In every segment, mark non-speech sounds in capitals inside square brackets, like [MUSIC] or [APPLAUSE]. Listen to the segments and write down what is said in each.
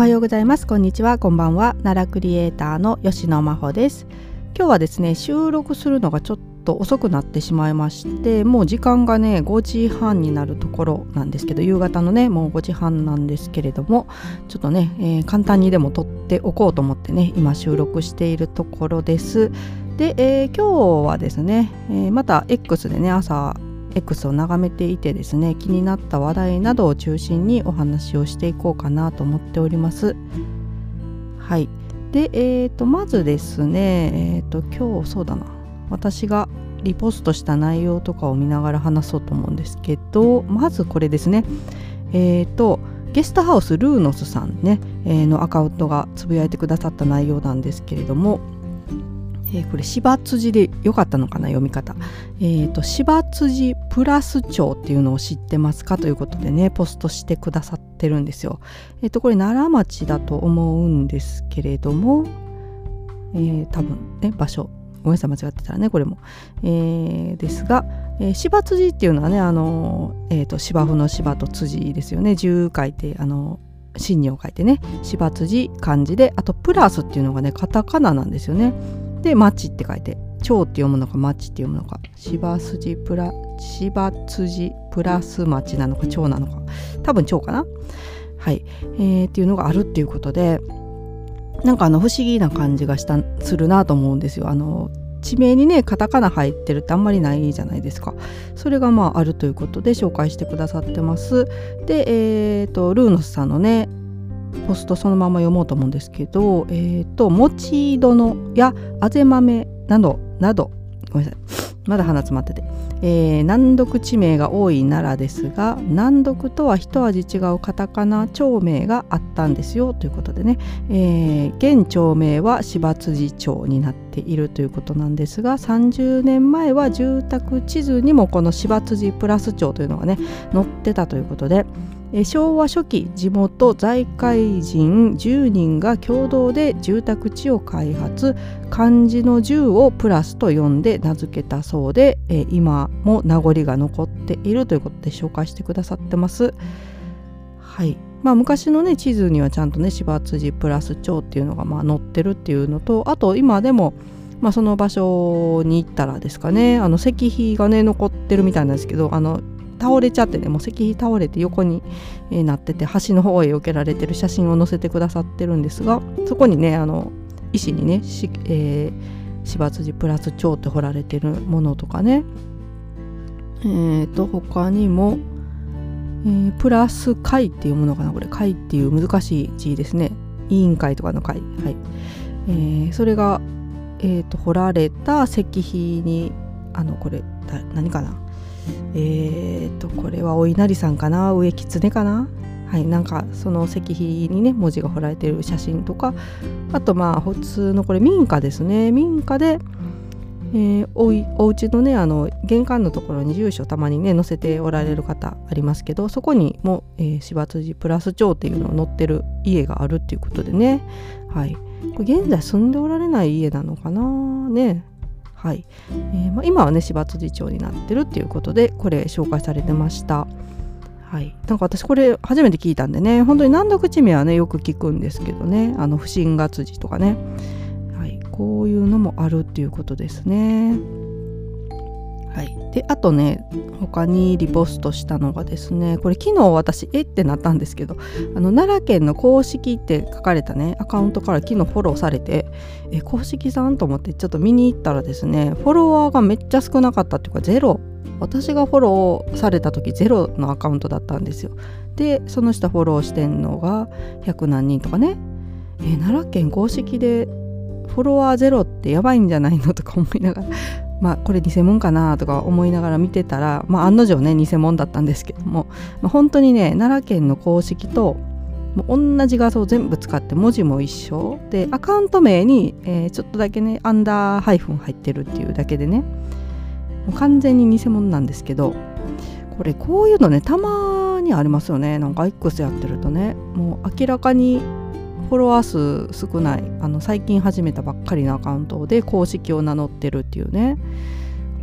おはようございます。こんにちは。こんばんは。奈良クリエイターの吉野真帆です。今日はですね収録するのがちょっと遅くなってしまいましてもう時間がね5時半になるところなんですけど夕方のねもう5時半なんですけれどもちょっとね、えー、簡単にでも撮っておこうと思ってね今収録しているところです。で、えー、今日はですね、えー、また X でね朝 X を眺めていてですね気になった話題などを中心にお話をしていこうかなと思っております。はい。でえーと、まずですねえっ、ー、と今日そうだな。私がリポストした内容とかを見ながら話そうと思うんですけどまずこれですね。えっ、ー、とゲストハウスルーノスさんね、えー、のアカウントがつぶやいてくださった内容なんですけれどもえー、これ芝辻でよかったのかな読み方、えーと、芝辻プラス町っていうのを知ってますかということでねポストしてくださってるんですよ。え、ー、とこれ奈良町だと思うんですけれども、えー、多分ね場所。ごめんなさい間違ってたらねこれも、えー、ですが、えー、芝辻っていうのはねあの、えーと、芝生の芝と辻ですよね。十書いてあの真にを書いてね。芝辻漢字であとプラスっていうのがねカタカナなんですよね。で「町」って書いて「蝶」って読むのか「町」って読むのか芝筋プラ芝辻プラス町なのか蝶なのか多分蝶かな？はい、えー、っていうのがあるっていうことでなんかあの不思議な感じがしたするなと思うんですよ。あの地名にねカタカナ入ってるってあんまりないじゃないですか。それがまああるということで紹介してくださってます。でえっ、ー、とルーノスさんのねポストそのまま読もうと思うんですけど、えっ、ー、と、もち殿やあぜ豆など、など、ごめんなさい。まだ鼻詰まってて、えー、難読地名が多い奈良ですが難読とは一味違うカタカナ町名があったんですよということでね、えー、現町名は芝辻町になっているということなんですが30年前は住宅地図にもこの芝辻プラス町というのがね載ってたということで。昭和初期地元財界人10人が共同で住宅地を開発漢字の10をプラスと呼んで名付けたそうで今も名残が残っているということで紹介してくださってます。はいまあ、昔のね地図にはちゃんとね芝辻プラス町っていうのがまあ載ってるっていうのとあと今でもまあ、その場所に行ったらですかねあの石碑がね残ってるみたいなんですけどあの倒れちゃってねもう石碑倒れて横に、なってて橋の方へ避けられてる写真を載せてくださってるんですがそこにねあの石にねし、えー、芝辻プラス蝶って彫られてるものとかねえーと他にも、えー、プラス会っていうものかなこれ。会っていう難しい字ですね。委員会とかの会はい、えー、それが、えーと、彫られた石碑にあのこれ何かな。えー、とこれはお稲荷さんかな？植狐かな？はいなんかその石碑にね文字が彫られてる写真とかあとまあ普通のこれ民家ですね。民家で、えー、おいお家のねあの玄関のところに住所たまにね載せておられる方ありますけどそこにも、えー、芝辻プラス町っていうのを載ってる家があるっていうことでね。はい。これ現在住んでおられない家なのかな？ね。はい、えー、まあ、今はね芝辻町になってるっていうことでこれ紹介されてました。はい、なんか私これ初めて聞いたんでね本当に難読地名はねよく聞くんですけどねあの不審が辻とかね、はい、こういうのもあるっていうことですね。はい、であとね他にリポストしたのがですねこれ昨日私え？ってなったんですけどあの奈良県の公式って書かれたねアカウントから昨日フォローされてえ公式さん？と思ってちょっと見に行ったらですねフォロワーがめっちゃ少なかったっていうかゼロ。私がフォローされた時ゼロのアカウントだったんですよ。でその下フォローしてんのが100何人とかね。え奈良県公式でフォロワーゼロってやばいんじゃないの？とか思いながらまあ、これ偽物かなとか思いながら見てたら、まあ、案の定ね偽物だったんですけども、まあ、本当にね奈良県の公式と同じ画像全部使って文字も一緒。でアカウント名に、えー、ちょっとだけねアンダーハイフン入ってるっていうだけでねもう完全に偽物なんですけどこれこういうのねたまにありますよね。なんか X やってるとねもう明らかにフォロワー数少ないあの最近始めたばっかりのアカウントで公式を名乗ってるっていうね。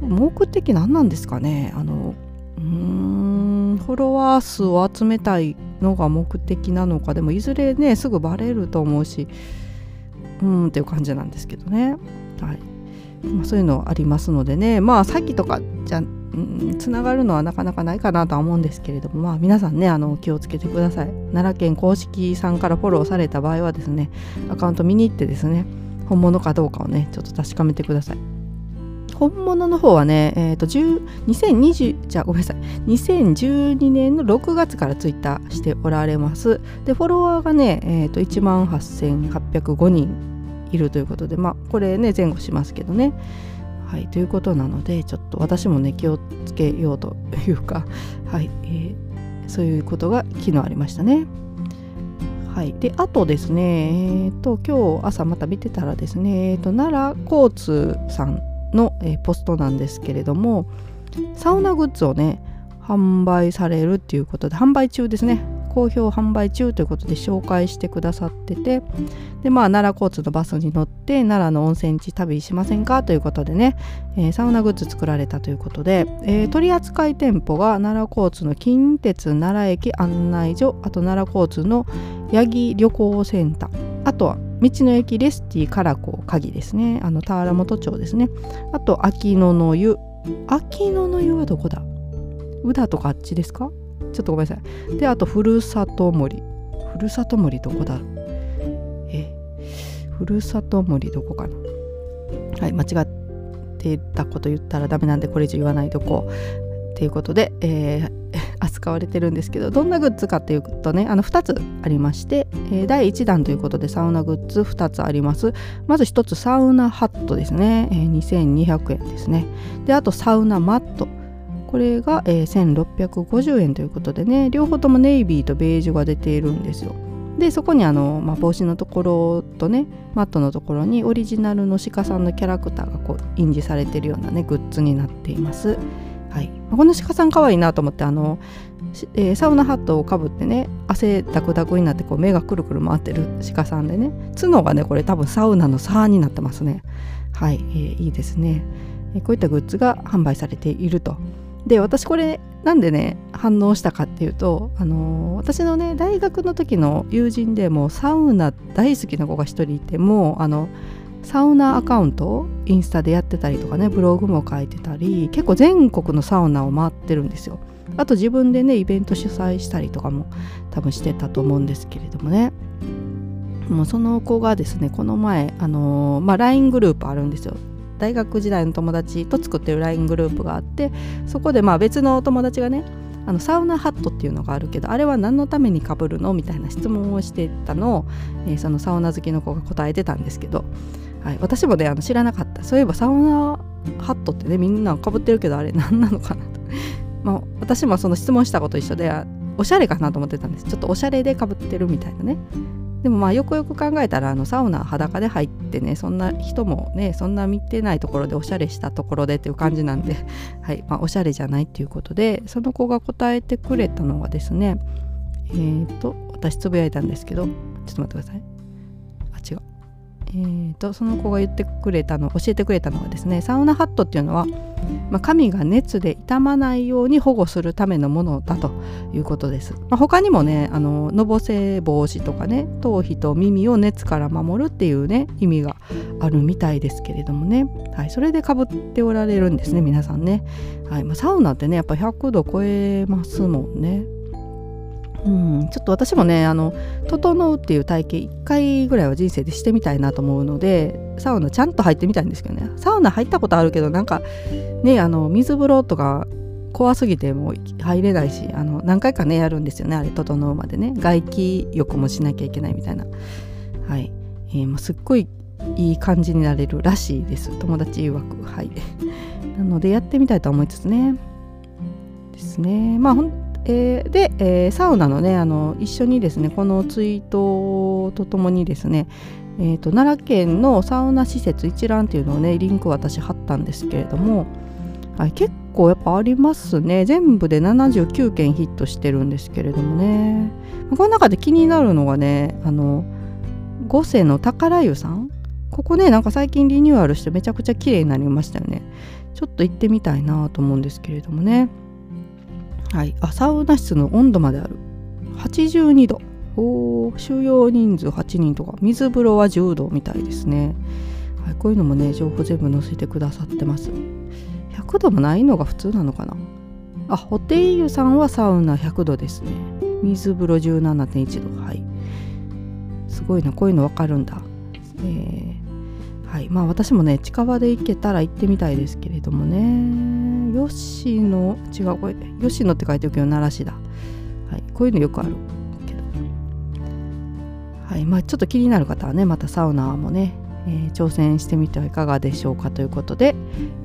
目的何なんですかね？あのうーんフォロワー数を集めたいのが目的なのか。でもいずれねすぐバレると思うしうんっていう感じなんですけどね。はい。まあ、そういうのありますのでね。まあさっきとかじゃつながるのはなかなかないかなとは思うんですけれどもまあ皆さんねあの気をつけてください。奈良県公式さんからフォローされた場合はですねアカウント見に行ってですね本物かどうかをねちょっと確かめてください。本物の方はね、えーと、2020じゃあごめんなさい。2012年の6月からツイッターしておられます。でフォロワーがね、えーと、1万8805人いるということでまあこれね前後しますけどね。はいということなのでちょっと私もね気をつけようというか [LAUGHS] はい、えー、そういうことが昨日ありましたね。はい、であとですね、えーと、今日朝また見てたらですね、えーと奈良交通さんの、えー、ポストなんですけれどもサウナグッズをね販売されるっていうことで販売中ですね。好評販売中ということで紹介してくださっててでまあ奈良交通のバスに乗って奈良の温泉地旅しませんかということでね、えー、サウナグッズ作られたということで、えー、取扱店舗が奈良交通の近鉄奈良駅案内所あと奈良交通の八木旅行センターあとは道の駅レスティからこう鍵ですね。あの田原本町ですね。あと秋野の湯。秋野の湯はどこだ？宇田とかあっちですか？ちょっとごめんなさい。であとふるさと森。ふるさと森どこだ？え？ふるさと森どこかな？はい間違ってたこと言ったらダメなんでこれ以上言わないとこ。うっていうことで、えー、[LAUGHS] 扱われてるんですけどどんなグッズかっていうとねあの2つありまして、えー、第1弾ということでサウナグッズ2つあります。まず1つサウナハットですね、えー、2200円ですね。であとサウナマット。これが、えー、1650円ということでね両方ともネイビーとベージュが出ているんですよ。でそこにあの、まあ、帽子のところとねマットのところにオリジナルの鹿さんのキャラクターがこう印字されているようなねグッズになっています。はい、この鹿さん可愛いなと思ってあの、えー、サウナハットをかぶってね汗ダクダクになってこう目がくるくる回ってる鹿さんでね角がねこれ多分サウナのサーになってますね。はい、えー、いいですね、こういったグッズが販売されていると。で私これなんでね反応したかっていうと、あのー、私のね大学の時の友人でもサウナ大好きな子が一人いてもあのサウナアカウントをインスタでやってたりとかねブログも書いてたり結構全国のサウナを回ってるんですよ。あと自分でねイベント主催したりとかも多分してたと思うんですけれどもね。もうその子がですねこの前あのー、まあ LINE グループあるんですよ。大学時代の友達と作ってる LINE グループがあってそこでまあ別の友達がねあのサウナハットっていうのがあるけどあれは何のためにかぶるの？みたいな質問をしてたのを、えー、そのサウナ好きの子が答えてたんですけどはい、私もねあの知らなかった。そういえばサウナハットってねみんなかぶってるけどあれ何なのかなと。まあ私もその質問したこと一緒でおしゃれかなと思ってたんです。ちょっとおしゃれでかぶってるみたいなね。でもまあよくよく考えたらあのサウナ裸で入ってねそんな人もねそんな見てないところでおしゃれしたところでっていう感じなんで、[LAUGHS] はいまあ、おしゃれじゃないっていうことでその子が答えてくれたのはですねえっ、ー、と私つぶやいたんですけどちょっと待ってください。えーと、その子が言ってくれたの教えてくれたのはですねサウナハットっていうのは、まあ、髪が熱で傷まないように保護するためのものだということです、まあ、他にもねあののぼせ防止とかね頭皮と耳を熱から守るっていうね意味があるみたいですけれどもね、はい、それでかぶっておられるんですね皆さんね、はいまあ、サウナってねやっぱ100度超えますもんね。うん、ちょっと私もねあの整うっていう体験1回ぐらいは人生でしてみたいなと思うのでサウナちゃんと入ってみたいんですけどね。サウナ入ったことあるけどなんかねあの水風呂とか怖すぎても入れないしあの何回かねやるんですよね。あれ整うまでね。外気浴もしなきゃいけないみたいな。はい、えー、もうすっごいいい感じになれるらしいです。友達曰く。はい。なのでやってみたいと思いつつね。ですね。まあほんえー、で、えー、サウナのねあの一緒にですねこのツイートとともにですね、えーと、奈良県のサウナ施設一覧っていうのをねリンク私貼ったんですけれども、はい、結構やっぱありますね。全部で79件ヒットしてるんですけれどもね。この中で気になるのがねあの五世の宝湯さん？ここねなんか最近リニューアルしてめちゃくちゃ綺麗になりましたよね。ちょっと行ってみたいなと思うんですけれどもね。はい。あサウナ室の温度まである。82度。お収容人数8人とか。水風呂は10度みたいですね、はい、こういうのもね情報全部載せてくださってます。100度もないのが普通なのかな。あホテイユさんはサウナ100度ですね。水風呂17.1度。はい。すごいな。こういうの分かるんだ。えー、はい。まあ私もね近場で行けたら行ってみたいですけれどもね。吉野違うこれ吉野って書いておくけど奈良市だ。はいこういうのよくある。けどはいまあちょっと気になる方はねまたサウナもね、えー、挑戦してみてはいかがでしょうかということで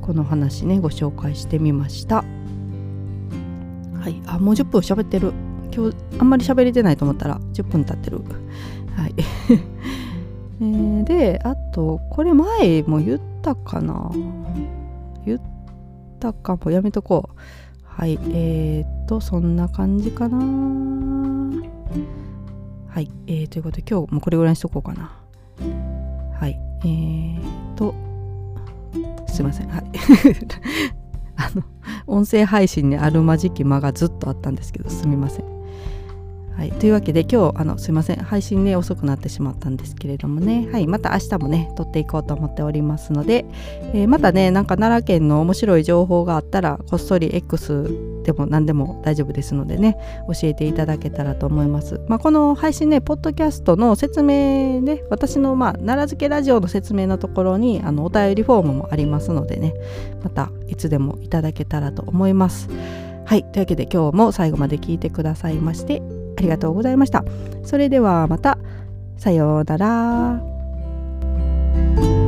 この話ねご紹介してみました。はいあもう10分喋ってる。今日あんまり喋れてないと思ったら10分経ってる。はい。[LAUGHS] えー、であとこれ前も言ったかな。言ったかもやめとこう。はいえー、っとそんな感じかな。はい、えー、ということで今日もこれぐらいにしとこうかな。はいえー、っとすいません。はい。[LAUGHS] あの音声配信にあるまじき間がずっとあったんですけどすみません。はい、というわけで今日あのすいません。配信ね遅くなってしまったんですけれどもね、はい、また明日もね撮っていこうと思っておりますので、えー、またねなんか奈良県の面白い情報があったらこっそり X でも何でも大丈夫ですのでね教えていただけたらと思います、まあ、この配信ねポッドキャストの説明ね私のまあ奈良漬けラジオの説明のところにあのお便りフォームもありますのでね。またいつでもいただけたらと思います。はい。というわけで今日も最後まで聞いてくださいましてりがとうございました。それではまた。さようなら。